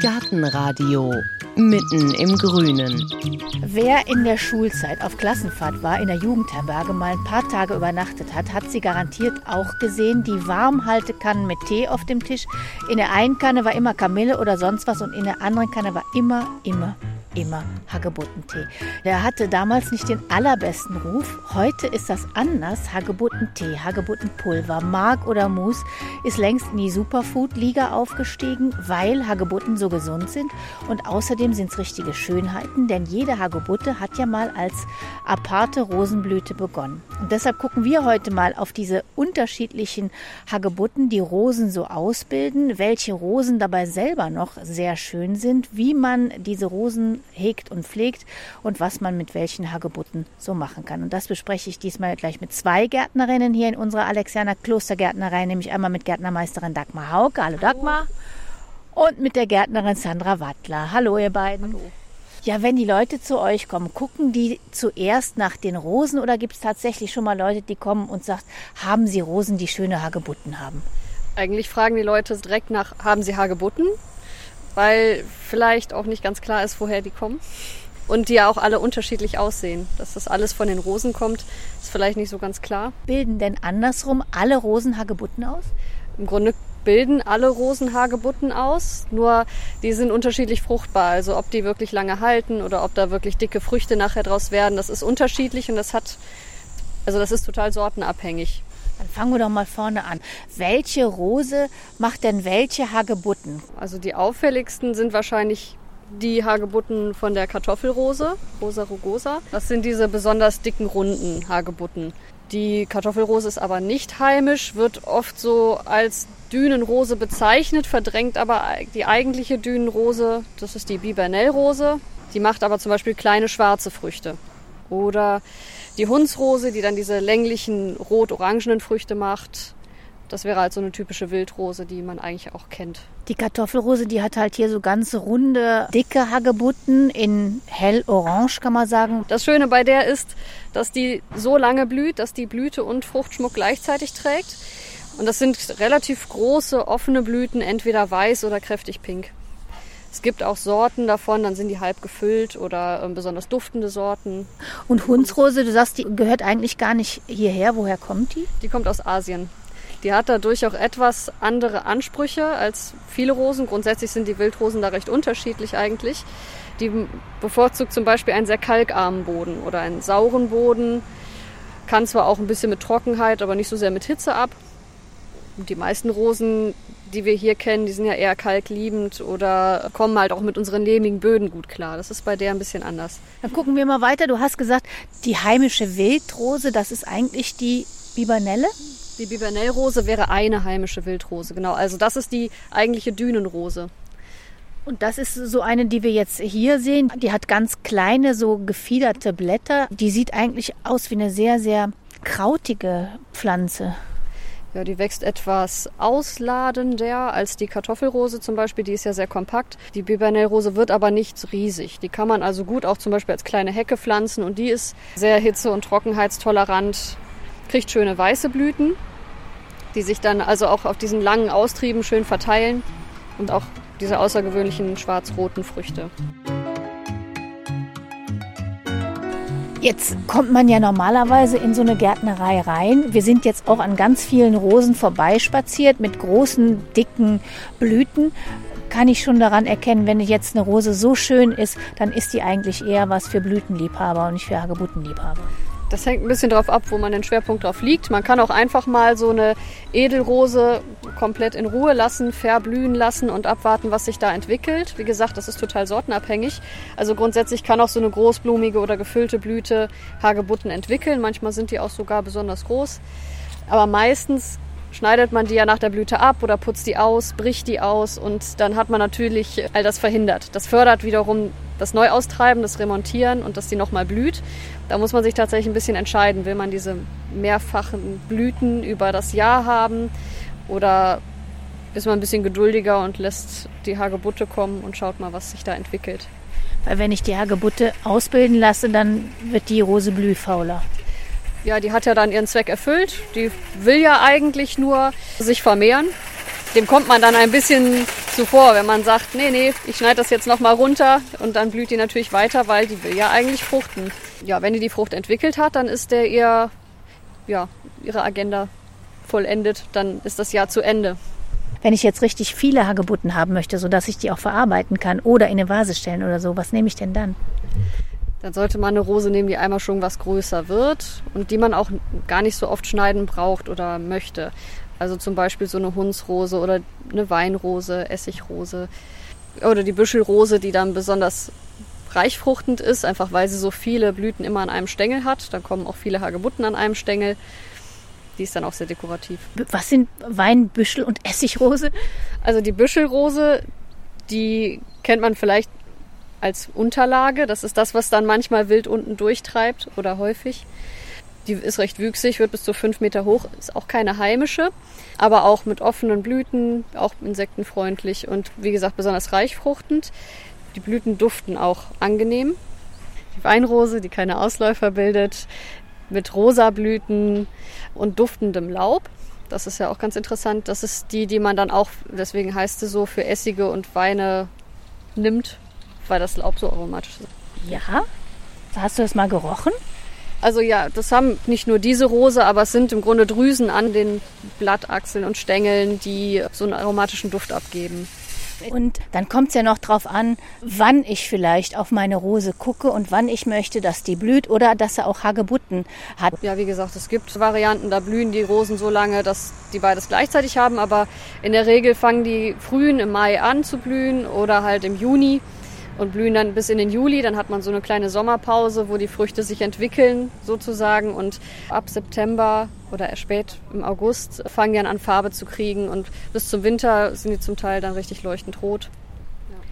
Gartenradio mitten im Grünen. Wer in der Schulzeit auf Klassenfahrt war, in der Jugendherberge mal ein paar Tage übernachtet hat, hat sie garantiert auch gesehen. Die Warmhaltekannen mit Tee auf dem Tisch. In der einen Kanne war immer Kamille oder sonst was und in der anderen Kanne war immer, immer immer Hagebuttentee. Der hatte damals nicht den allerbesten Ruf. Heute ist das anders. Hagebuttentee, Hagebuttenpulver, Mark oder Mus ist längst in die Superfood-Liga aufgestiegen, weil Hagebutten so gesund sind. Und außerdem sind es richtige Schönheiten, denn jede Hagebutte hat ja mal als aparte Rosenblüte begonnen. Und deshalb gucken wir heute mal auf diese unterschiedlichen Hagebutten, die Rosen so ausbilden, welche Rosen dabei selber noch sehr schön sind, wie man diese Rosen hegt und pflegt und was man mit welchen Hagebutten so machen kann. Und das bespreche ich diesmal gleich mit zwei Gärtnerinnen hier in unserer Alexianer Klostergärtnerei, nämlich einmal mit Gärtnermeisterin Dagmar Hauke. Hallo Dagmar. Und mit der Gärtnerin Sandra Wattler. Hallo ihr beiden. Hallo. Ja, wenn die Leute zu euch kommen, gucken die zuerst nach den Rosen oder gibt es tatsächlich schon mal Leute, die kommen und sagen, haben sie Rosen, die schöne Hagebutten haben? Eigentlich fragen die Leute direkt nach, haben sie Hagebutten? Weil vielleicht auch nicht ganz klar ist, woher die kommen. Und die ja auch alle unterschiedlich aussehen. Dass das alles von den Rosen kommt, ist vielleicht nicht so ganz klar. Bilden denn andersrum alle Rosen Hagebutten aus? Im Grunde bilden alle Rosen Hagebutten aus, nur die sind unterschiedlich fruchtbar. Also ob die wirklich lange halten oder ob da wirklich dicke Früchte nachher draus werden, das ist unterschiedlich und das hat, also das ist total sortenabhängig. Dann fangen wir doch mal vorne an. Welche Rose macht denn welche Hagebutten? Also die auffälligsten sind wahrscheinlich die Hagebutten von der Kartoffelrose, Rosa rugosa. Das sind diese besonders dicken, runden Hagebutten. Die Kartoffelrose ist aber nicht heimisch, wird oft so als Dünenrose bezeichnet, verdrängt aber die eigentliche Dünenrose, das ist die Bibernellrose. Die macht aber zum Beispiel kleine schwarze Früchte. Oder die Hundsrose, die dann diese länglichen rot-orangenen Früchte macht. Das wäre halt so eine typische Wildrose, die man eigentlich auch kennt. Die Kartoffelrose, die hat halt hier so ganz runde, dicke Hagebutten in hellorange, kann man sagen. Das Schöne bei der ist, dass die so lange blüht, dass die Blüte und Fruchtschmuck gleichzeitig trägt. Und das sind relativ große, offene Blüten, entweder weiß oder kräftig pink. Es gibt auch Sorten davon, dann sind die halb gefüllt oder äh, besonders duftende Sorten. Und Hundsrose, du sagst, die gehört eigentlich gar nicht hierher. Woher kommt die? Die kommt aus Asien. Die hat dadurch auch etwas andere Ansprüche als viele Rosen. Grundsätzlich sind die Wildrosen da recht unterschiedlich eigentlich. Die bevorzugt zum Beispiel einen sehr kalkarmen Boden oder einen sauren Boden. Kann zwar auch ein bisschen mit Trockenheit, aber nicht so sehr mit Hitze ab. Die meisten Rosen die wir hier kennen, die sind ja eher kalkliebend oder kommen halt auch mit unseren lehmigen Böden gut klar. Das ist bei der ein bisschen anders. Dann gucken wir mal weiter. Du hast gesagt, die heimische Wildrose, das ist eigentlich die Bibernelle? Die Bibernellrose wäre eine heimische Wildrose, genau. Also das ist die eigentliche Dünenrose. Und das ist so eine, die wir jetzt hier sehen. Die hat ganz kleine, so gefiederte Blätter. Die sieht eigentlich aus wie eine sehr, sehr krautige Pflanze. Ja, die wächst etwas ausladender als die Kartoffelrose zum Beispiel. Die ist ja sehr kompakt. Die Bibernellrose wird aber nicht riesig. Die kann man also gut auch zum Beispiel als kleine Hecke pflanzen und die ist sehr hitze- und trockenheitstolerant, kriegt schöne weiße Blüten, die sich dann also auch auf diesen langen Austrieben schön verteilen und auch diese außergewöhnlichen schwarz-roten Früchte. Jetzt kommt man ja normalerweise in so eine Gärtnerei rein. Wir sind jetzt auch an ganz vielen Rosen vorbeispaziert mit großen, dicken Blüten. Kann ich schon daran erkennen, wenn jetzt eine Rose so schön ist, dann ist die eigentlich eher was für Blütenliebhaber und nicht für Hagebuttenliebhaber. Das hängt ein bisschen darauf ab, wo man den Schwerpunkt drauf liegt. Man kann auch einfach mal so eine Edelrose komplett in Ruhe lassen, verblühen lassen und abwarten, was sich da entwickelt. Wie gesagt, das ist total sortenabhängig. Also grundsätzlich kann auch so eine großblumige oder gefüllte Blüte Hagebutten entwickeln. Manchmal sind die auch sogar besonders groß. Aber meistens schneidet man die ja nach der Blüte ab oder putzt die aus, bricht die aus und dann hat man natürlich all das verhindert. Das fördert wiederum das Neuaustreiben, das Remontieren und dass die nochmal blüht. Da muss man sich tatsächlich ein bisschen entscheiden, will man diese mehrfachen Blüten über das Jahr haben oder ist man ein bisschen geduldiger und lässt die Hagebutte kommen und schaut mal, was sich da entwickelt. Weil wenn ich die Hagebutte ausbilden lasse, dann wird die Rose blühfauler ja, die hat ja dann ihren Zweck erfüllt. Die will ja eigentlich nur sich vermehren. Dem kommt man dann ein bisschen zuvor, wenn man sagt, nee, nee, ich schneide das jetzt nochmal runter und dann blüht die natürlich weiter, weil die will ja eigentlich fruchten. Ja, wenn die die Frucht entwickelt hat, dann ist der ihr, ja, ihre Agenda vollendet, dann ist das Jahr zu Ende. Wenn ich jetzt richtig viele Hagebutten haben möchte, sodass ich die auch verarbeiten kann oder in eine Vase stellen oder so, was nehme ich denn dann? Dann sollte man eine Rose nehmen, die einmal schon was größer wird und die man auch gar nicht so oft schneiden braucht oder möchte. Also zum Beispiel so eine Hundsrose oder eine Weinrose, Essigrose oder die Büschelrose, die dann besonders reichfruchtend ist, einfach weil sie so viele Blüten immer an einem Stängel hat. Da kommen auch viele Hagebutten an einem Stängel. Die ist dann auch sehr dekorativ. Was sind Weinbüschel und Essigrose? Also die Büschelrose, die kennt man vielleicht als Unterlage. Das ist das, was dann manchmal wild unten durchtreibt oder häufig. Die ist recht wüchsig, wird bis zu fünf Meter hoch, ist auch keine heimische, aber auch mit offenen Blüten, auch insektenfreundlich und wie gesagt besonders reichfruchtend. Die Blüten duften auch angenehm. Die Weinrose, die keine Ausläufer bildet, mit rosa Blüten und duftendem Laub. Das ist ja auch ganz interessant. Das ist die, die man dann auch, deswegen heißt sie so, für Essige und Weine nimmt, weil das Laub so aromatisch ist. Ja? Hast du das mal gerochen? Also ja, das haben nicht nur diese Rose, aber es sind im Grunde Drüsen an den Blattachseln und Stängeln, die so einen aromatischen Duft abgeben. Und dann kommt es ja noch drauf an, wann ich vielleicht auf meine Rose gucke und wann ich möchte, dass die blüht oder dass er auch Hagebutten hat. Ja, wie gesagt, es gibt Varianten, da blühen die Rosen so lange, dass die beides gleichzeitig haben, aber in der Regel fangen die frühen im Mai an zu blühen oder halt im Juni und blühen dann bis in den Juli. Dann hat man so eine kleine Sommerpause, wo die Früchte sich entwickeln sozusagen und ab September oder erst spät im August fangen die dann an Farbe zu kriegen und bis zum Winter sind die zum Teil dann richtig leuchtend rot.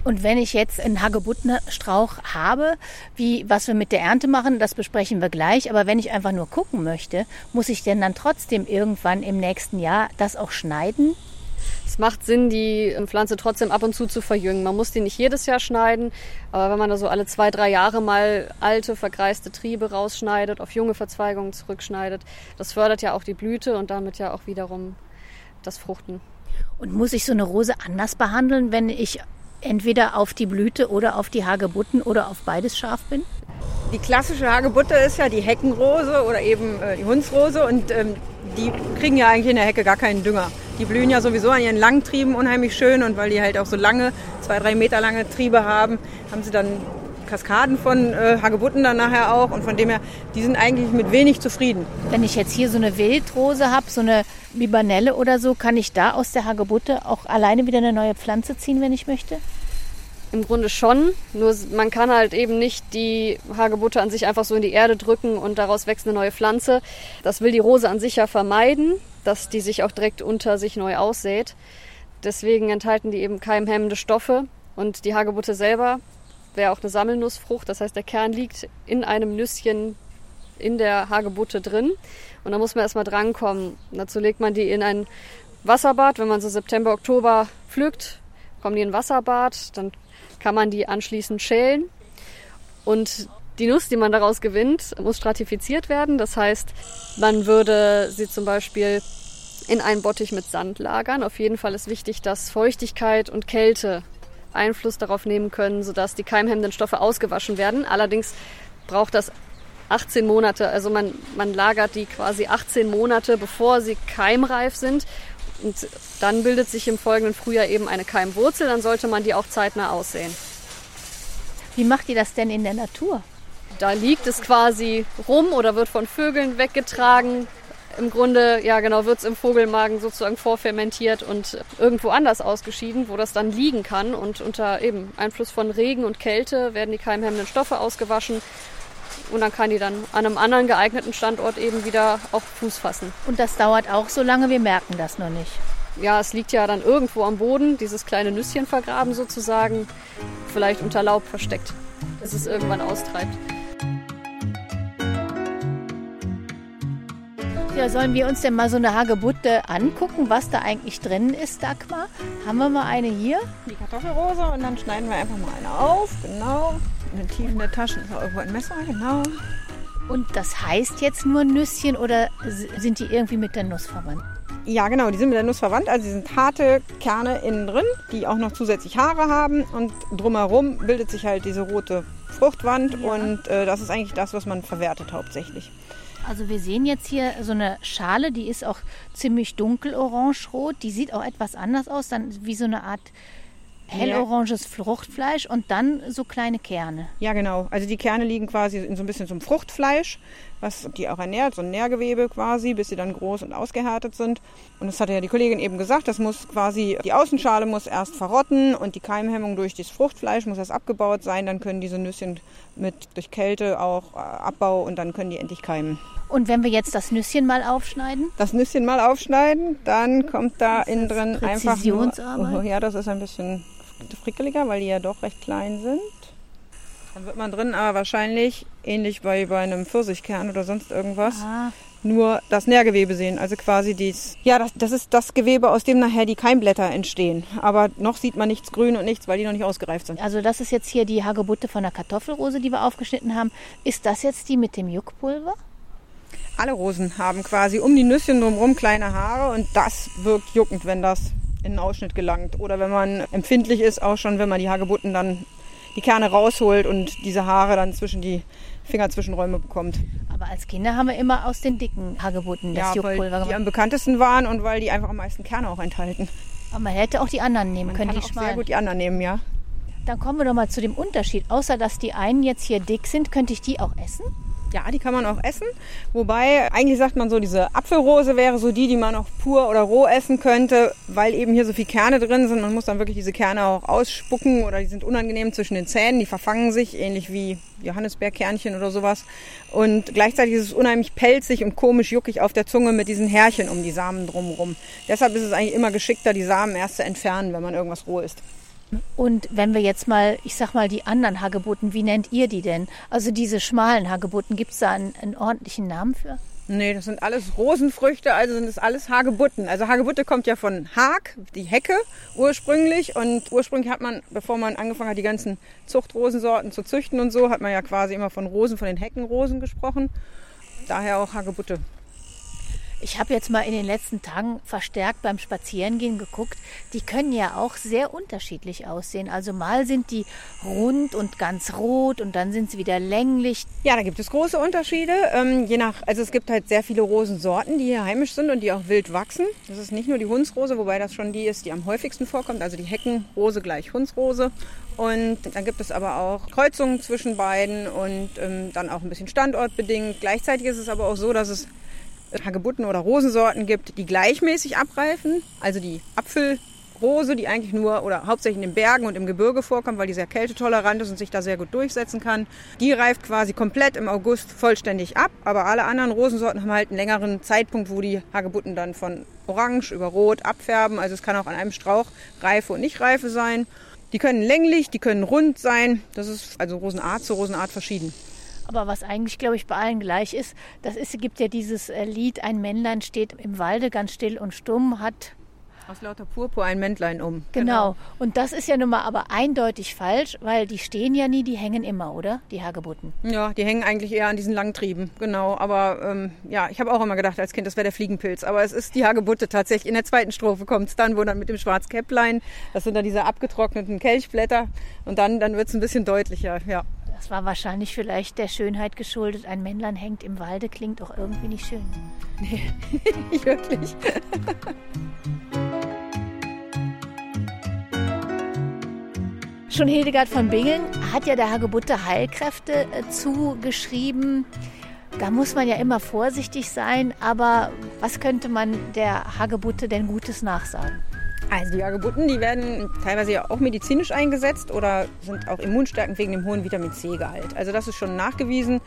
Und wenn ich jetzt einen Hagebuttenstrauch habe, wie, was wir mit der Ernte machen, das besprechen wir gleich. Aber wenn ich einfach nur gucken möchte, muss ich denn dann trotzdem irgendwann im nächsten Jahr das auch schneiden? Es macht Sinn, die Pflanze trotzdem ab und zu zu verjüngen. Man muss die nicht jedes Jahr schneiden, aber wenn man da so alle zwei, drei Jahre mal alte, vergreiste Triebe rausschneidet, auf junge Verzweigungen zurückschneidet, das fördert ja auch die Blüte und damit ja auch wiederum das Fruchten. Und muss ich so eine Rose anders behandeln, wenn ich entweder auf die Blüte oder auf die Hagebutten oder auf beides scharf bin? Die klassische Hagebutte ist ja die Heckenrose oder eben äh, die Hundsrose und ähm, die kriegen ja eigentlich in der Hecke gar keinen Dünger. Die blühen ja sowieso an ihren langen Trieben unheimlich schön und weil die halt auch so lange, zwei, drei Meter lange Triebe haben, haben sie dann Kaskaden von äh, Hagebutten dann nachher auch und von dem her, die sind eigentlich mit wenig zufrieden. Wenn ich jetzt hier so eine Wildrose habe, so eine Bibanelle oder so, kann ich da aus der Hagebutte auch alleine wieder eine neue Pflanze ziehen, wenn ich möchte? Im Grunde schon, nur man kann halt eben nicht die Hagebutte an sich einfach so in die Erde drücken und daraus wächst eine neue Pflanze. Das will die Rose an sich ja vermeiden, dass die sich auch direkt unter sich neu aussät. Deswegen enthalten die eben keimhemmende Stoffe und die Hagebutte selber wäre auch eine Sammelnussfrucht. Das heißt, der Kern liegt in einem Nüsschen in der Hagebutte drin und da muss man erstmal drankommen. Dazu legt man die in ein Wasserbad, wenn man so September, Oktober pflückt, kommen die in ein Wasserbad, dann kann man die anschließend schälen. Und die Nuss, die man daraus gewinnt, muss stratifiziert werden. Das heißt, man würde sie zum Beispiel in einen Bottich mit Sand lagern. Auf jeden Fall ist wichtig, dass Feuchtigkeit und Kälte Einfluss darauf nehmen können, sodass die keimhemmenden Stoffe ausgewaschen werden. Allerdings braucht das 18 Monate. Also man, man lagert die quasi 18 Monate, bevor sie keimreif sind. Und dann bildet sich im folgenden Frühjahr eben eine Keimwurzel, dann sollte man die auch zeitnah aussehen. Wie macht ihr das denn in der Natur? Da liegt es quasi rum oder wird von Vögeln weggetragen. Im Grunde, ja genau, wird es im Vogelmagen sozusagen vorfermentiert und irgendwo anders ausgeschieden, wo das dann liegen kann. Und unter eben Einfluss von Regen und Kälte werden die keimhemmenden Stoffe ausgewaschen und dann kann die dann an einem anderen geeigneten Standort eben wieder auf Fuß fassen. Und das dauert auch so lange, wir merken das noch nicht. Ja, es liegt ja dann irgendwo am Boden, dieses kleine Nüsschen vergraben sozusagen, vielleicht unter Laub versteckt, bis es irgendwann austreibt. Ja, sollen wir uns denn mal so eine Hagebutte angucken, was da eigentlich drin ist, Dagmar? Haben wir mal eine hier? Die Kartoffelrose und dann schneiden wir einfach mal eine auf, genau. In den Tiefen der Taschen ist auch irgendwo ein Messer, genau. Und das heißt jetzt nur Nüsschen oder sind die irgendwie mit der Nuss verwandt? Ja, genau, die sind mit der Nuss verwandt. Also sie sind harte Kerne innen drin, die auch noch zusätzlich Haare haben. Und drumherum bildet sich halt diese rote Fruchtwand. Ja. Und äh, das ist eigentlich das, was man verwertet hauptsächlich. Also wir sehen jetzt hier so eine Schale, die ist auch ziemlich dunkel orange-rot. Die sieht auch etwas anders aus, dann wie so eine Art helloranges Fruchtfleisch und dann so kleine Kerne. Ja, genau. Also die Kerne liegen quasi in so ein bisschen zum Fruchtfleisch, was die auch ernährt, so ein Nährgewebe quasi, bis sie dann groß und ausgehärtet sind. Und das hatte ja die Kollegin eben gesagt, das muss quasi, die Außenschale muss erst verrotten und die Keimhemmung durch das Fruchtfleisch muss erst abgebaut sein. Dann können diese Nüsschen mit durch Kälte auch äh, Abbau und dann können die endlich keimen. Und wenn wir jetzt das Nüsschen mal aufschneiden? Das Nüsschen mal aufschneiden, dann kommt da innen drin einfach nur, oh, ja, das ist ein bisschen frickeliger, weil die ja doch recht klein sind. Dann wird man drin aber wahrscheinlich, ähnlich wie bei einem Pfirsichkern oder sonst irgendwas, ah. nur das Nährgewebe sehen. Also quasi dies. Ja, das, das ist das Gewebe, aus dem nachher die Keimblätter entstehen. Aber noch sieht man nichts grün und nichts, weil die noch nicht ausgereift sind. Also das ist jetzt hier die Hagebutte von der Kartoffelrose, die wir aufgeschnitten haben. Ist das jetzt die mit dem Juckpulver? Alle Rosen haben quasi um die Nüsschen drumherum kleine Haare und das wirkt juckend, wenn das in den Ausschnitt gelangt. Oder wenn man empfindlich ist, auch schon, wenn man die Hagebutten dann die Kerne rausholt und diese Haare dann zwischen die Fingerzwischenräume bekommt. Aber als Kinder haben wir immer aus den dicken Hagebutten das ja, Juckpulver gemacht. die am bekanntesten waren und weil die einfach am meisten Kerne auch enthalten. Aber man hätte auch die anderen nehmen man können, kann die auch schmalen. sehr gut die anderen nehmen, ja. Dann kommen wir doch mal zu dem Unterschied. Außer dass die einen jetzt hier dick sind, könnte ich die auch essen? Ja, die kann man auch essen. Wobei, eigentlich sagt man so, diese Apfelrose wäre so die, die man auch pur oder roh essen könnte, weil eben hier so viel Kerne drin sind. Man muss dann wirklich diese Kerne auch ausspucken oder die sind unangenehm zwischen den Zähnen. Die verfangen sich, ähnlich wie Johannisbeerkernchen oder sowas. Und gleichzeitig ist es unheimlich pelzig und komisch juckig auf der Zunge mit diesen Härchen um die Samen drumherum. Deshalb ist es eigentlich immer geschickter, die Samen erst zu entfernen, wenn man irgendwas roh isst. Und wenn wir jetzt mal, ich sag mal, die anderen Hagebutten, wie nennt ihr die denn? Also diese schmalen Hagebutten, gibt es da einen, einen, ordentlichen Namen für? Nee, das sind alles Rosenfrüchte, also sind das alles Hagebutten. Also Hagebutte kommt ja von Hag, die Hecke ursprünglich. Und ursprünglich hat man, bevor man angefangen hat, die ganzen Zuchtrosensorten zu züchten und so, hat man ja quasi immer von Rosen, von den Heckenrosen gesprochen. Daher auch Hagebutte. Ich habe jetzt mal in den letzten Tagen verstärkt beim Spazierengehen geguckt. Die können ja auch sehr unterschiedlich aussehen. Also mal sind die rund und ganz rot und dann sind sie wieder länglich. Ja, da gibt es große Unterschiede. Ähm, je nach, also es gibt halt sehr viele Rosensorten, die hier heimisch sind und die auch wild wachsen. Das ist nicht nur die Hundsrose, wobei das schon die ist, die am häufigsten vorkommt. Also die Heckenrose gleich Hundsrose. Und dann gibt es aber auch Kreuzungen zwischen beiden und ähm, dann auch ein bisschen standortbedingt. Gleichzeitig ist es aber auch so, dass es Hagebutten oder Rosensorten gibt, die gleichmäßig abreifen. Also die Apfelrose, die eigentlich nur oder hauptsächlich in den Bergen und im Gebirge vorkommt, weil die sehr kältetolerant ist und sich da sehr gut durchsetzen kann. Die reift quasi komplett im August vollständig ab. Aber alle anderen Rosensorten haben halt einen längeren Zeitpunkt, wo die Hagebutten dann von orange über rot abfärben. Also es kann auch an einem Strauch Reife und Nicht-Reife sein. Die können länglich, die können rund sein. Das ist also Rosenart zu Rosenart verschieden. Aber was eigentlich, glaube ich, bei allen gleich ist, das ist, gibt ja dieses äh, Lied, ein Männlein steht im Walde ganz still und stumm, hat aus lauter Purpur ein Männlein um. Genau. genau. Und das ist ja nun mal aber eindeutig falsch, weil die stehen ja nie, die hängen immer, oder? Die Hagebutten. Ja, die hängen eigentlich eher an diesen Langtrieben. Genau. Aber ähm, ja, ich habe auch immer gedacht als Kind, das wäre der Fliegenpilz. Aber es ist die Hagebutte tatsächlich. In der zweiten Strophe kommt es dann, wo dann mit dem Schwarzkäpplein, das sind dann diese abgetrockneten Kelchblätter. Und dann, dann wird es ein bisschen deutlicher, ja. Das war wahrscheinlich vielleicht der Schönheit geschuldet. Ein Männlein hängt im Walde, klingt auch irgendwie nicht schön. Nee, nicht wirklich. Schon Hildegard von Bingen hat ja der Hagebutte Heilkräfte äh, zugeschrieben. Da muss man ja immer vorsichtig sein, aber was könnte man der Hagebutte denn Gutes nachsagen? Also die Hagebutten, die werden teilweise ja auch medizinisch eingesetzt oder sind auch immunstärkend wegen dem hohen Vitamin C-Gehalt. Also das ist schon nachgewiesen,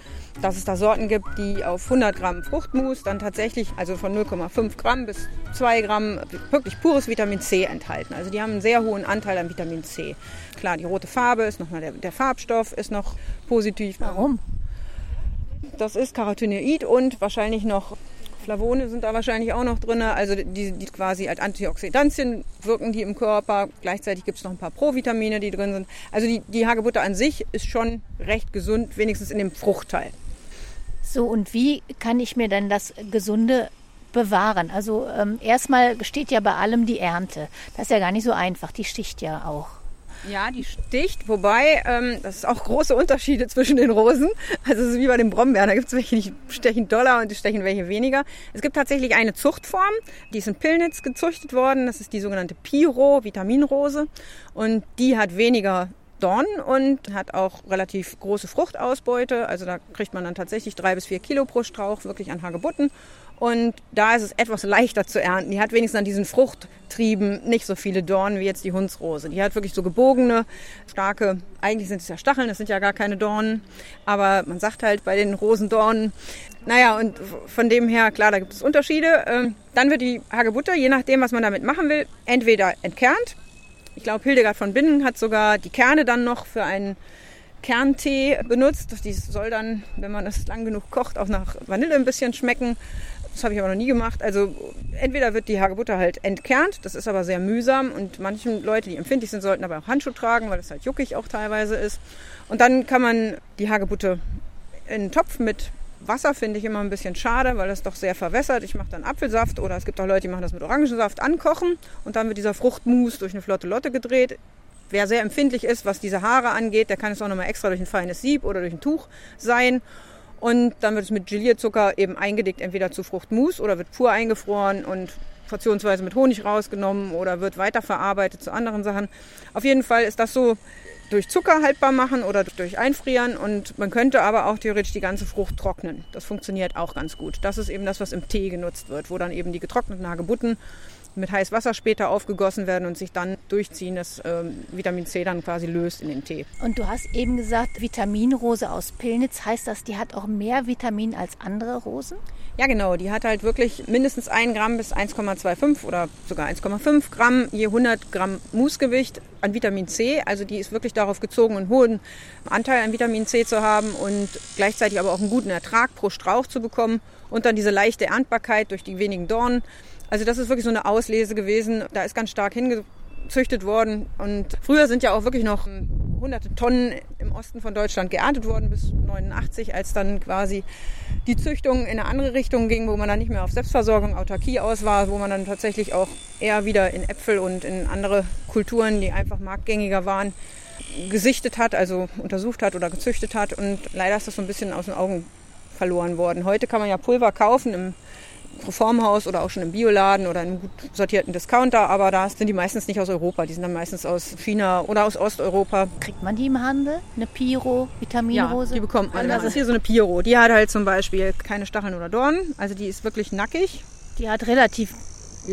dass es da Sorten gibt, die auf 100 Gramm Fruchtmus dann tatsächlich, also von 0,5 Gramm bis 2 Gramm, wirklich pures Vitamin C enthalten. Also die haben einen sehr hohen Anteil an Vitamin C. Klar, die rote Farbe ist nochmal der, der Farbstoff, ist noch positiv. Warum? Das ist Carotinoid und wahrscheinlich noch Flavone sind da wahrscheinlich auch noch drin, also die, die quasi als Antioxidantien wirken die im Körper. Gleichzeitig gibt es noch ein paar Provitamine, die drin sind. Also die, die Hagebutte an sich ist schon recht gesund, wenigstens in dem Fruchtteil. So, und wie kann ich mir dann das gesunde bewahren? Also ähm, erstmal steht ja bei allem die Ernte. Das ist ja gar nicht so einfach. Die sticht ja auch. Ja, die sticht, wobei ähm, das ist auch große Unterschiede zwischen den Rosen. Also es ist wie bei den Brombeeren, da gibt es welche, die stechen doller und die stechen welche weniger. Es gibt tatsächlich eine Zuchtform, die ist in Pillnitz gezüchtet worden. Das ist die sogenannte Piro, Vitaminrose. Und die hat weniger Dornen und hat auch relativ große Fruchtausbeute. Also da kriegt man dann tatsächlich drei bis vier Kilo pro Strauch wirklich an Hagebutten. Und da ist es etwas leichter zu ernten. Die hat wenigstens an diesen Fruchttrieben nicht so viele Dornen wie jetzt die Hundsrose. Die hat wirklich so gebogene, starke, eigentlich sind es ja Stacheln, das sind ja gar keine Dornen. Aber man sagt halt bei den Rosendornen, naja, und von dem her, klar, da gibt es Unterschiede. Ähm, dann wird die Hagebutte, je nachdem, was man damit machen will, entweder entkernt. Ich glaube, Hildegard von Binnen hat sogar die Kerne dann noch für einen Kerntee benutzt. Die soll dann, wenn man es lang genug kocht, auch nach Vanille ein bisschen schmecken. Das habe ich aber noch nie gemacht. Also entweder wird die Hagebutte halt entkernt, das ist aber sehr mühsam und manche Leute, die empfindlich sind, sollten aber auch Handschuhe tragen, weil es halt juckig auch teilweise ist. Und dann kann man die Hagebutte in einen Topf mit Wasser finde ich immer ein bisschen schade, weil es doch sehr verwässert. Ich mache dann Apfelsaft oder es gibt auch Leute, die machen das mit Orangensaft ankochen und dann wird dieser Fruchtmus durch eine flotte Lotte gedreht. Wer sehr empfindlich ist, was diese Haare angeht, der kann es auch nochmal extra durch ein feines Sieb oder durch ein Tuch sein. Und dann wird es mit Gelierzucker eben eingedickt, entweder zu Fruchtmus oder wird pur eingefroren und portionsweise mit Honig rausgenommen oder wird weiterverarbeitet zu anderen Sachen. Auf jeden Fall ist das so durch Zucker haltbar machen oder durch Einfrieren und man könnte aber auch theoretisch die ganze Frucht trocknen. Das funktioniert auch ganz gut. Das ist eben das, was im Tee genutzt wird, wo dann eben die getrockneten Hagebutten mit heißem Wasser später aufgegossen werden und sich dann durchziehen, dass ähm, Vitamin C dann quasi löst in den Tee. Und du hast eben gesagt, Vitaminrose aus Pillnitz. Heißt das, die hat auch mehr Vitamin als andere Rosen? Ja, genau. Die hat halt wirklich mindestens 1 Gramm bis 1,25 oder sogar 1,5 Gramm je 100 Gramm Musgewicht an Vitamin C. Also die ist wirklich darauf gezogen, einen hohen Anteil an Vitamin C zu haben und gleichzeitig aber auch einen guten Ertrag pro Strauch zu bekommen und dann diese leichte Erntbarkeit durch die wenigen Dornen. Also das ist wirklich so eine Auslese gewesen. Da ist ganz stark hingezüchtet worden. Und früher sind ja auch wirklich noch hunderte Tonnen im Osten von Deutschland geerntet worden bis 89, als dann quasi die Züchtung in eine andere Richtung ging, wo man dann nicht mehr auf Selbstversorgung, Autarkie aus war, wo man dann tatsächlich auch eher wieder in Äpfel und in andere Kulturen, die einfach marktgängiger waren, gesichtet hat, also untersucht hat oder gezüchtet hat. Und leider ist das so ein bisschen aus den Augen verloren worden. Heute kann man ja Pulver kaufen im Reformhaus oder auch schon im Bioladen oder einem gut sortierten Discounter, aber da sind die meistens nicht aus Europa, die sind dann meistens aus China oder aus Osteuropa. Kriegt man die im Handel? Eine Piro, Vitaminrose? Ja, die bekommt man. Das ist hier so eine Piro. Die hat halt zum Beispiel keine Stacheln oder Dornen, also die ist wirklich nackig. Die hat relativ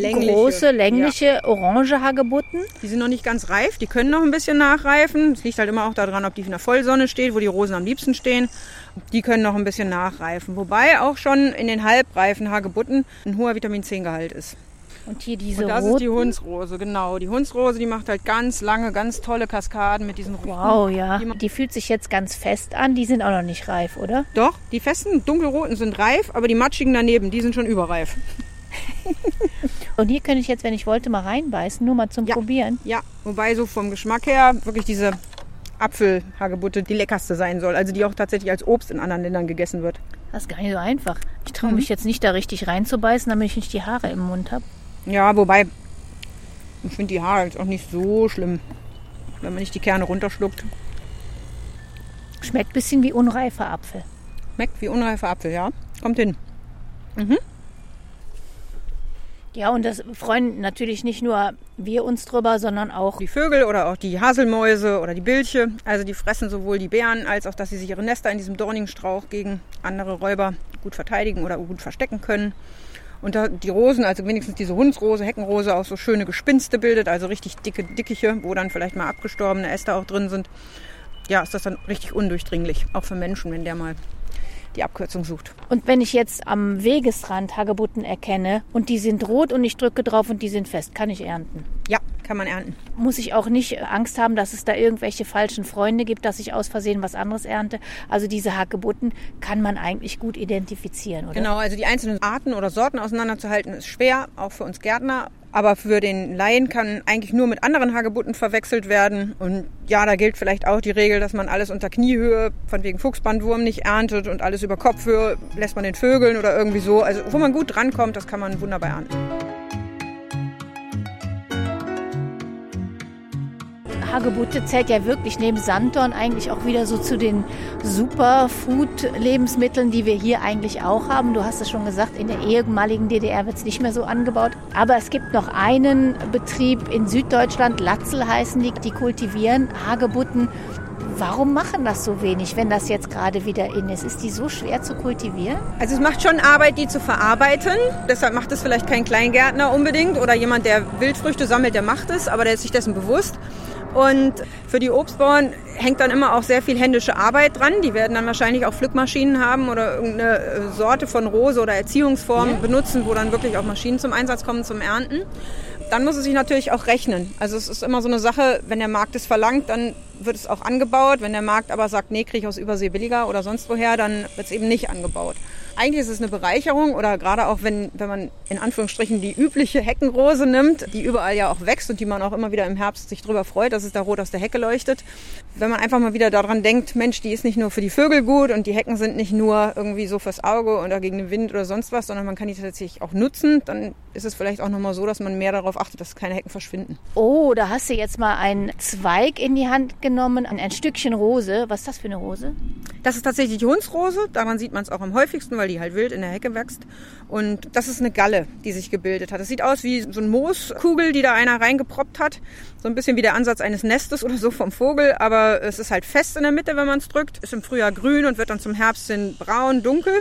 längliche, große, längliche, ja. orange Hagebutten. Die sind noch nicht ganz reif, die können noch ein bisschen nachreifen. Das liegt halt immer auch daran, ob die in der Vollsonne steht, wo die Rosen am liebsten stehen. Die können noch ein bisschen nachreifen. Wobei auch schon in den halbreifen Hagebutten ein hoher Vitamin C-Gehalt ist. Und hier diese Und das roten? ist die Hundsrose, genau. Die Hundsrose, die macht halt ganz lange, ganz tolle Kaskaden mit diesen roten. Wow, ja. Die, die, fühlt sich jetzt ganz fest an. Die sind auch noch nicht reif, oder? Doch, die festen dunkelroten sind reif, aber die matschigen daneben, die sind schon überreif. Und hier könnte ich jetzt, wenn ich wollte, mal reinbeißen, nur mal zum ja. Probieren. Ja, wobei so vom Geschmack her wirklich diese Apfelhagebutte die leckerste sein soll. Also die auch tatsächlich als Obst in anderen Ländern gegessen wird. Das ist gar nicht so einfach. Ich traue mich mhm. jetzt nicht da richtig reinzubeißen, damit ich nicht die Haare im Mund habe. Ja, wobei, ich finde die Haare jetzt auch nicht so schlimm, wenn man nicht die Kerne runterschluckt. Schmeckt ein bisschen wie unreifer Apfel. Schmeckt wie unreifer Apfel, ja. Kommt hin. Mhm. Ja, und das freuen natürlich nicht nur wir uns drüber, sondern auch die Vögel oder auch die Haselmäuse oder die Bilche. Also die fressen sowohl die Beeren als auch, dass sie sich ihre Nester in diesem dornigen Strauch gegen andere Räuber gut verteidigen oder gut verstecken können. Und da die Rosen, also wenigstens diese Hundsrose, Heckenrose, auch so schöne Gespinste bildet, also richtig dicke Dickiche, wo dann vielleicht mal abgestorbene Äste auch drin sind. Ja, ist das dann richtig undurchdringlich, auch für Menschen, wenn der mal die Abkürzung sucht. Und wenn ich jetzt am Wegesrand Hagebutten erkenne und die sind rot und ich drücke drauf und die sind fest, kann ich ernten? Ja, kann man ernten. Muss ich auch nicht Angst haben, dass es da irgendwelche falschen Freunde gibt, dass ich aus Versehen was anderes ernte. Also diese Hagebutten kann man eigentlich gut identifizieren, oder? Genau, also die einzelnen Arten oder Sorten auseinanderzuhalten ist schwer, auch für uns Gärtner. Aber für den Laien kann eigentlich nur mit anderen Hagebutten verwechselt werden. Und ja, da gilt vielleicht auch die Regel, dass man alles unter Kniehöhe, von wegen Fuchsbandwurm nicht erntet und alles über Kopfhöhe lässt man den Vögeln oder irgendwie so. Also wo man gut drankommt, das kann man wunderbar ernten. Hagebutte zählt ja wirklich neben Sanddorn eigentlich auch wieder so zu den Superfood-Lebensmitteln, die wir hier eigentlich auch haben. Du hast es schon gesagt, in der ehemaligen DDR wird es nicht mehr so angebaut. Aber es gibt noch einen Betrieb in Süddeutschland, Latzel heißen die, die kultivieren Hagebutten. Warum machen das so wenig, wenn das jetzt gerade wieder in ist? Ist die so schwer zu kultivieren? Also es macht schon Arbeit, die zu verarbeiten. Deshalb macht es vielleicht kein Kleingärtner unbedingt oder jemand, der Wildfrüchte sammelt, der macht es, aber der ist sich dessen bewusst. Und für die Obstbauern hängt dann immer auch sehr viel händische Arbeit dran. Die werden dann wahrscheinlich auch Pflückmaschinen haben oder irgendeine äh, Sorte von Rose oder Erziehungsform benutzen, wo dann wirklich auch Maschinen zum Einsatz kommen zum Ernten. Dann muss es sich natürlich auch rechnen. Also es ist immer so eine Sache, wenn der Markt es verlangt, dann wird es auch angebaut. Wenn der Markt aber sagt, nee, kriege ich aus Übersee billiger oder sonst woher, dann wird es eben nicht angebaut eigentlich ist es eine Bereicherung oder gerade auch wenn, wenn man in Anführungsstrichen die übliche Heckenrose nimmt, die überall ja auch wächst und die man auch immer wieder im Herbst sich drüber freut, dass es da rot aus der Hecke leuchtet. Wenn man einfach mal wieder daran denkt, Mensch, die ist nicht nur für die Vögel gut und die Hecken sind nicht nur irgendwie so fürs Auge oder gegen den Wind oder sonst was, sondern man kann die tatsächlich auch nutzen, dann ist es vielleicht auch nochmal so, dass man mehr darauf achtet, dass keine Hecken verschwinden. Oh, da hast du jetzt mal einen Zweig in die Hand genommen, ein Stückchen Rose. Was ist das für eine Rose? Das ist tatsächlich die Hundsrose. Daran sieht man es auch am häufigsten, weil die halt wild in der Hecke wächst. Und das ist eine Galle, die sich gebildet hat. Das sieht aus wie so eine Mooskugel, die da einer reingeproppt hat. So ein bisschen wie der Ansatz eines Nestes oder so vom Vogel. Aber es ist halt fest in der Mitte, wenn man es drückt. Ist im Frühjahr grün und wird dann zum Herbst hin braun, dunkel.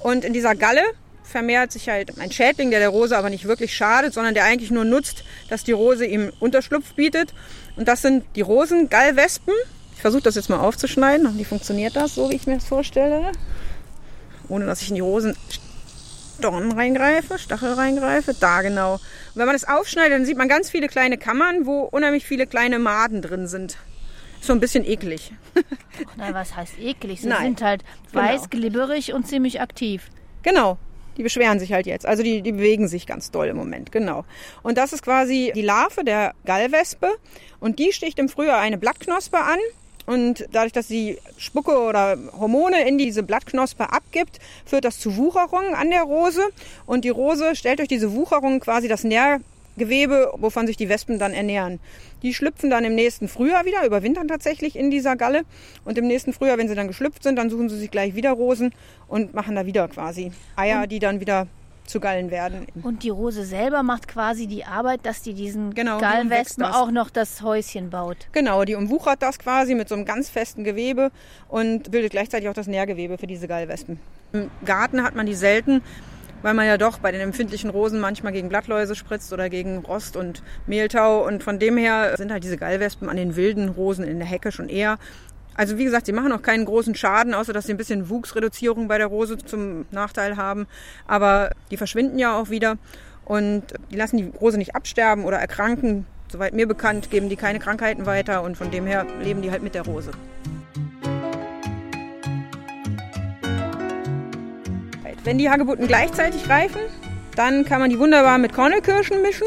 Und in dieser Galle vermehrt sich halt ein Schädling, der der Rose aber nicht wirklich schadet, sondern der eigentlich nur nutzt, dass die Rose ihm Unterschlupf bietet. Und das sind die Rosengallwespen. Ich versuche das jetzt mal aufzuschneiden. Wie funktioniert das, so wie ich mir das vorstelle? Ohne dass ich in die Rosen Dornen reingreife, Stachel reingreife. Da genau. Und wenn man es aufschneidet, dann sieht man ganz viele kleine Kammern, wo unheimlich viele kleine Maden drin sind. So ein bisschen eklig. Ach nein, was heißt eklig? Sie Nein. sind halt weiß, genau. glibberig und ziemlich aktiv. Genau, die beschweren sich halt jetzt. Also die, die bewegen sich ganz doll im Moment, genau. Und das ist quasi die Larve der Gallwespe. Und die sticht im Frühjahr eine Blattknospe an. Und dadurch, dass sie Spucke oder Hormone in diese Blattknospe abgibt, führt das zu Wucherungen an der Rose. Und die Rose stellt durch diese Wucherungen quasi das Nähr Gewebe, wovon sich die Wespen dann ernähren. Die schlüpfen dann im nächsten Frühjahr wieder, überwintern tatsächlich in dieser Galle. Und im nächsten Frühjahr, wenn sie dann geschlüpft sind, dann suchen sie sich gleich wieder Rosen und machen da wieder quasi Eier, die dann wieder zu Gallen werden. Und die Rose selber macht quasi die Arbeit, dass die diesen genau, Gallenwespen die auch noch das Häuschen baut. Genau, die umwuchert das quasi mit so einem ganz festen Gewebe und bildet gleichzeitig auch das Nährgewebe für diese Gallwespen. Im Garten hat man die selten, weil man ja doch bei den empfindlichen Rosen manchmal gegen Blattläuse spritzt oder gegen Rost und Mehltau. Und von dem her sind halt diese Gallwespen an den wilden Rosen in der Hecke schon eher. Also wie gesagt, sie machen auch keinen großen Schaden, außer dass sie ein bisschen Wuchsreduzierung bei der Rose zum Nachteil haben. Aber die verschwinden ja auch wieder und die lassen die Rose nicht absterben oder erkranken. Soweit mir bekannt, geben die keine Krankheiten weiter und von dem her leben die halt mit der Rose. Wenn die Hagebutten gleichzeitig reifen, dann kann man die wunderbar mit Kornelkirschen mischen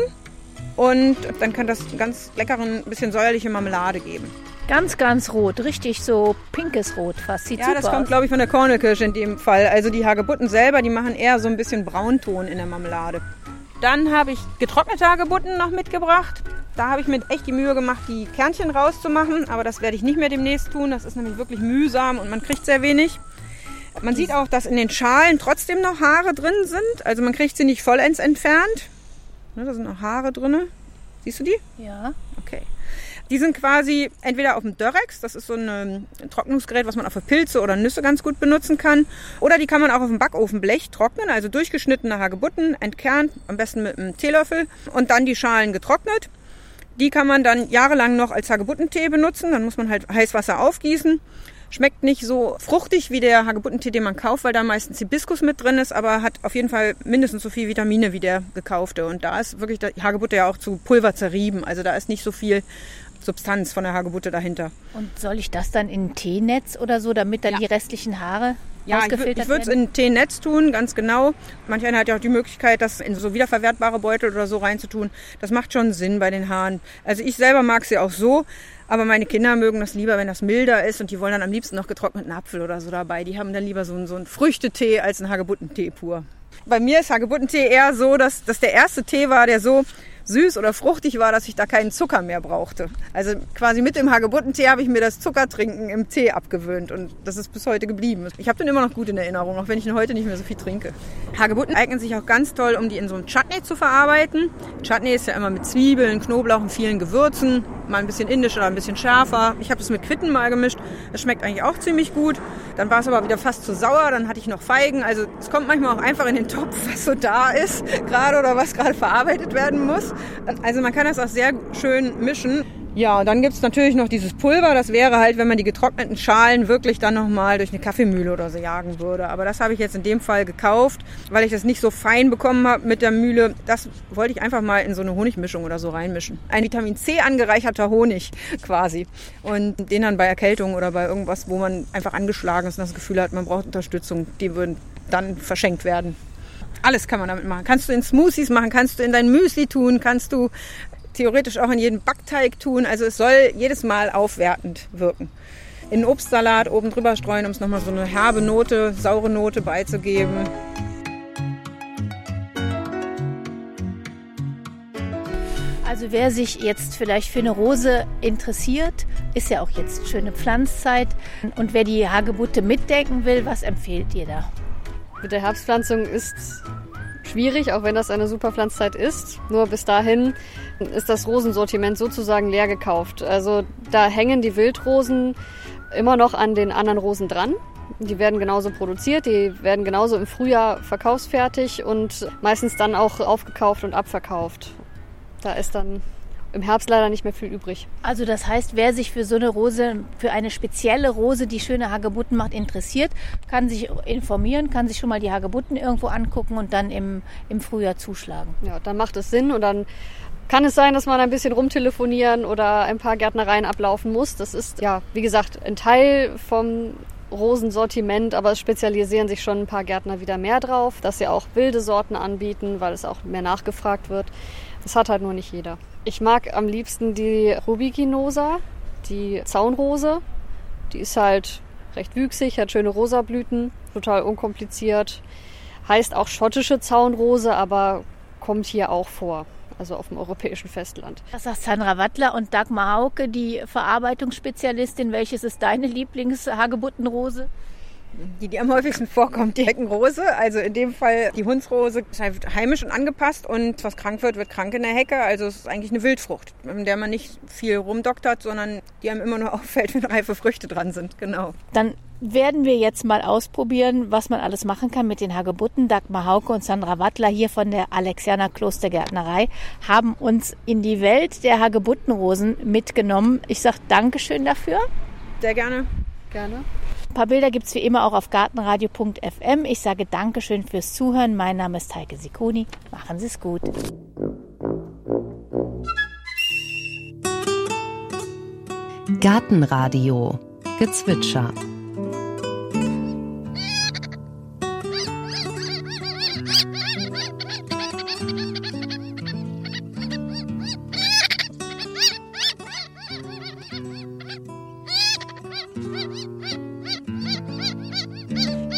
und dann kann das ganz leckeren, bisschen säuerliche Marmelade geben. Ganz, ganz rot, richtig so pinkes Rot fast. Sieht ja, das kommt, glaube ich, von der Kornelkirsche in dem Fall. Also die Hagebutten selber, die machen eher so ein bisschen Braunton in der Marmelade. Dann habe ich getrocknete Hagebutten noch mitgebracht. Da habe ich mir echt die Mühe gemacht, die Kernchen rauszumachen. Aber das werde ich nicht mehr demnächst tun. Das ist nämlich wirklich mühsam und man kriegt sehr wenig. Man sieht auch, dass in den Schalen trotzdem noch Haare drin sind. Also man kriegt sie nicht vollends entfernt. Ne, da sind noch Haare drin. Siehst du die? Ja. Okay. Die sind quasi entweder auf dem Dörrex, das ist so ein ähm, Trocknungsgerät, was man auch für Pilze oder Nüsse ganz gut benutzen kann. Oder die kann man auch auf dem Backofenblech trocknen, also durchgeschnittene Hagebutten, entkernt, am besten mit einem Teelöffel und dann die Schalen getrocknet. Die kann man dann jahrelang noch als Hagebuttentee benutzen. Dann muss man halt Heißwasser aufgießen. Schmeckt nicht so fruchtig wie der Hagebuttentee, den man kauft, weil da meistens Hibiskus mit drin ist, aber hat auf jeden Fall mindestens so viel Vitamine wie der gekaufte. Und da ist wirklich die Hagebutte ja auch zu Pulver zerrieben. Also da ist nicht so viel Substanz von der Hagebutte dahinter. Und soll ich das dann in ein Teenetz oder so, damit dann ja. die restlichen Haare Ja, ich, ich würde es in Teenetz tun, ganz genau. Manch einer hat ja auch die Möglichkeit, das in so wiederverwertbare Beutel oder so reinzutun. Das macht schon Sinn bei den Haaren. Also ich selber mag sie auch so, aber meine Kinder mögen das lieber, wenn das milder ist und die wollen dann am liebsten noch getrockneten Apfel oder so dabei. Die haben dann lieber so einen, so einen Früchtetee als einen Hagebuttentee pur. Bei mir ist Hagebuttentee eher so, dass, dass der erste Tee war, der so süß oder fruchtig war, dass ich da keinen Zucker mehr brauchte. Also quasi mit dem Hagebuttentee habe ich mir das Zuckertrinken im Tee abgewöhnt und das ist bis heute geblieben. Ich habe den immer noch gut in Erinnerung, auch wenn ich ihn heute nicht mehr so viel trinke. Hagebutten eignen sich auch ganz toll, um die in so einem Chutney zu verarbeiten. Chutney ist ja immer mit Zwiebeln, Knoblauch und vielen Gewürzen, mal ein bisschen indisch oder ein bisschen schärfer. Ich habe es mit Quitten mal gemischt. Das schmeckt eigentlich auch ziemlich gut. Dann war es aber wieder fast zu sauer, dann hatte ich noch Feigen. Also es kommt manchmal auch einfach in den Topf, was so da ist, gerade oder was gerade verarbeitet werden muss. Also man kann das auch sehr schön mischen. Ja, und dann gibt's natürlich noch dieses Pulver. Das wäre halt, wenn man die getrockneten Schalen wirklich dann nochmal durch eine Kaffeemühle oder so jagen würde. Aber das habe ich jetzt in dem Fall gekauft, weil ich das nicht so fein bekommen habe mit der Mühle. Das wollte ich einfach mal in so eine Honigmischung oder so reinmischen. Ein Vitamin C angereicherter Honig quasi. Und den dann bei Erkältung oder bei irgendwas, wo man einfach angeschlagen ist und das Gefühl hat, man braucht Unterstützung, die würden dann verschenkt werden. Alles kann man damit machen. Kannst du in Smoothies machen, kannst du in dein Müsli tun, kannst du theoretisch auch in jeden Backteig tun. Also es soll jedes Mal aufwertend wirken. In den Obstsalat oben drüber streuen, um es nochmal so eine herbe Note, saure Note beizugeben. Also wer sich jetzt vielleicht für eine Rose interessiert, ist ja auch jetzt schöne Pflanzzeit. Und wer die Hagebutte mitdenken will, was empfehlt ihr da? Mit der Herbstpflanzung ist schwierig, auch wenn das eine super Pflanzzeit ist. Nur bis dahin ist das Rosensortiment sozusagen leer gekauft. Also da hängen die Wildrosen immer noch an den anderen Rosen dran. Die werden genauso produziert, die werden genauso im Frühjahr verkaufsfertig und meistens dann auch aufgekauft und abverkauft. Da ist dann im Herbst leider nicht mehr viel übrig. Also das heißt, wer sich für so eine Rose, für eine spezielle Rose, die schöne Hagebutten macht, interessiert, kann sich informieren, kann sich schon mal die Hagebutten irgendwo angucken und dann im, im Frühjahr zuschlagen. Ja, dann macht es Sinn und dann kann es sein, dass man ein bisschen rumtelefonieren oder ein paar Gärtnereien ablaufen muss. Das ist ja, wie gesagt, ein Teil vom Rosensortiment, aber es spezialisieren sich schon ein paar Gärtner wieder mehr drauf, dass sie auch wilde Sorten anbieten, weil es auch mehr nachgefragt wird. Das hat halt nur nicht jeder. Ich mag am liebsten die Rubiginosa, die Zaunrose. Die ist halt recht wüchsig, hat schöne Rosablüten, total unkompliziert. Heißt auch schottische Zaunrose, aber kommt hier auch vor also auf dem europäischen Festland. Das sagt Sandra Wattler und Dagmar Hauke, die Verarbeitungsspezialistin. Welches ist deine Lieblingshagebuttenrose? Die, die am häufigsten vorkommt, die Heckenrose. Also in dem Fall die Hundsrose ist halt heimisch und angepasst und was krank wird, wird krank in der Hecke. Also es ist eigentlich eine Wildfrucht, in der man nicht viel rumdoktert, sondern die einem immer nur auffällt, wenn reife Früchte dran sind. Genau. Dann werden wir jetzt mal ausprobieren, was man alles machen kann mit den Hagebutten. Dagmar Hauke und Sandra Wattler hier von der Alexianer Klostergärtnerei haben uns in die Welt der Hagebuttenrosen mitgenommen. Ich sage Dankeschön dafür. Sehr gerne. Gerne. Ein paar Bilder gibt es wie immer auch auf gartenradio.fm. Ich sage Dankeschön fürs Zuhören. Mein Name ist Heike Sikoni. Machen Sie es gut. Gartenradio Gezwitscher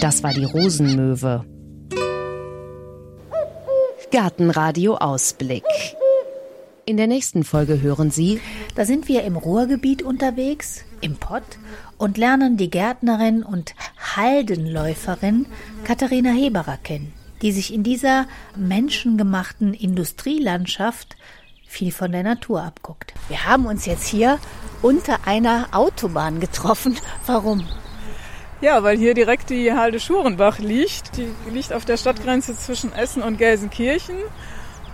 Das war die Rosenmöwe. Gartenradio Ausblick. In der nächsten Folge hören Sie, Da sind wir im Ruhrgebiet unterwegs, im Pott, und lernen die Gärtnerin und Haldenläuferin Katharina Heberer kennen, die sich in dieser menschengemachten Industrielandschaft viel von der Natur abguckt. Wir haben uns jetzt hier unter einer Autobahn getroffen. Warum? Ja, weil hier direkt die Halde Schurenbach liegt. Die liegt auf der Stadtgrenze zwischen Essen und Gelsenkirchen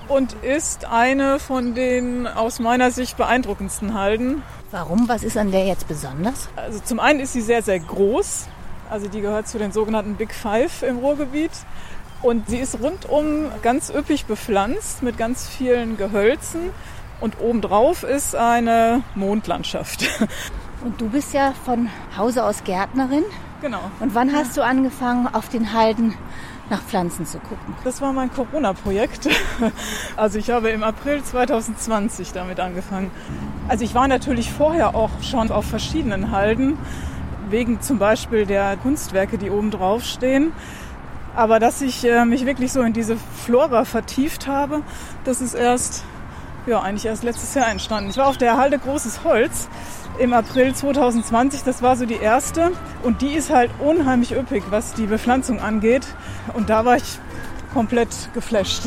und ist eine von den aus meiner Sicht beeindruckendsten Halden. Warum? Was ist an der jetzt besonders? Also zum einen ist sie sehr, sehr groß. Also die gehört zu den sogenannten Big Five im Ruhrgebiet. Und sie ist rundum ganz üppig bepflanzt mit ganz vielen Gehölzen. Und obendrauf ist eine Mondlandschaft. Und du bist ja von Hause aus Gärtnerin. Genau. Und wann hast du angefangen, auf den Halden nach Pflanzen zu gucken? Das war mein Corona-Projekt. Also ich habe im April 2020 damit angefangen. Also ich war natürlich vorher auch schon auf verschiedenen Halden, wegen zum Beispiel der Kunstwerke, die oben drauf stehen. Aber dass ich äh, mich wirklich so in diese Flora vertieft habe, das ist erst, ja, eigentlich erst letztes Jahr entstanden. Ich war auf der Halde Großes Holz im April 2020. Das war so die erste. Und die ist halt unheimlich üppig, was die Bepflanzung angeht. Und da war ich komplett geflasht.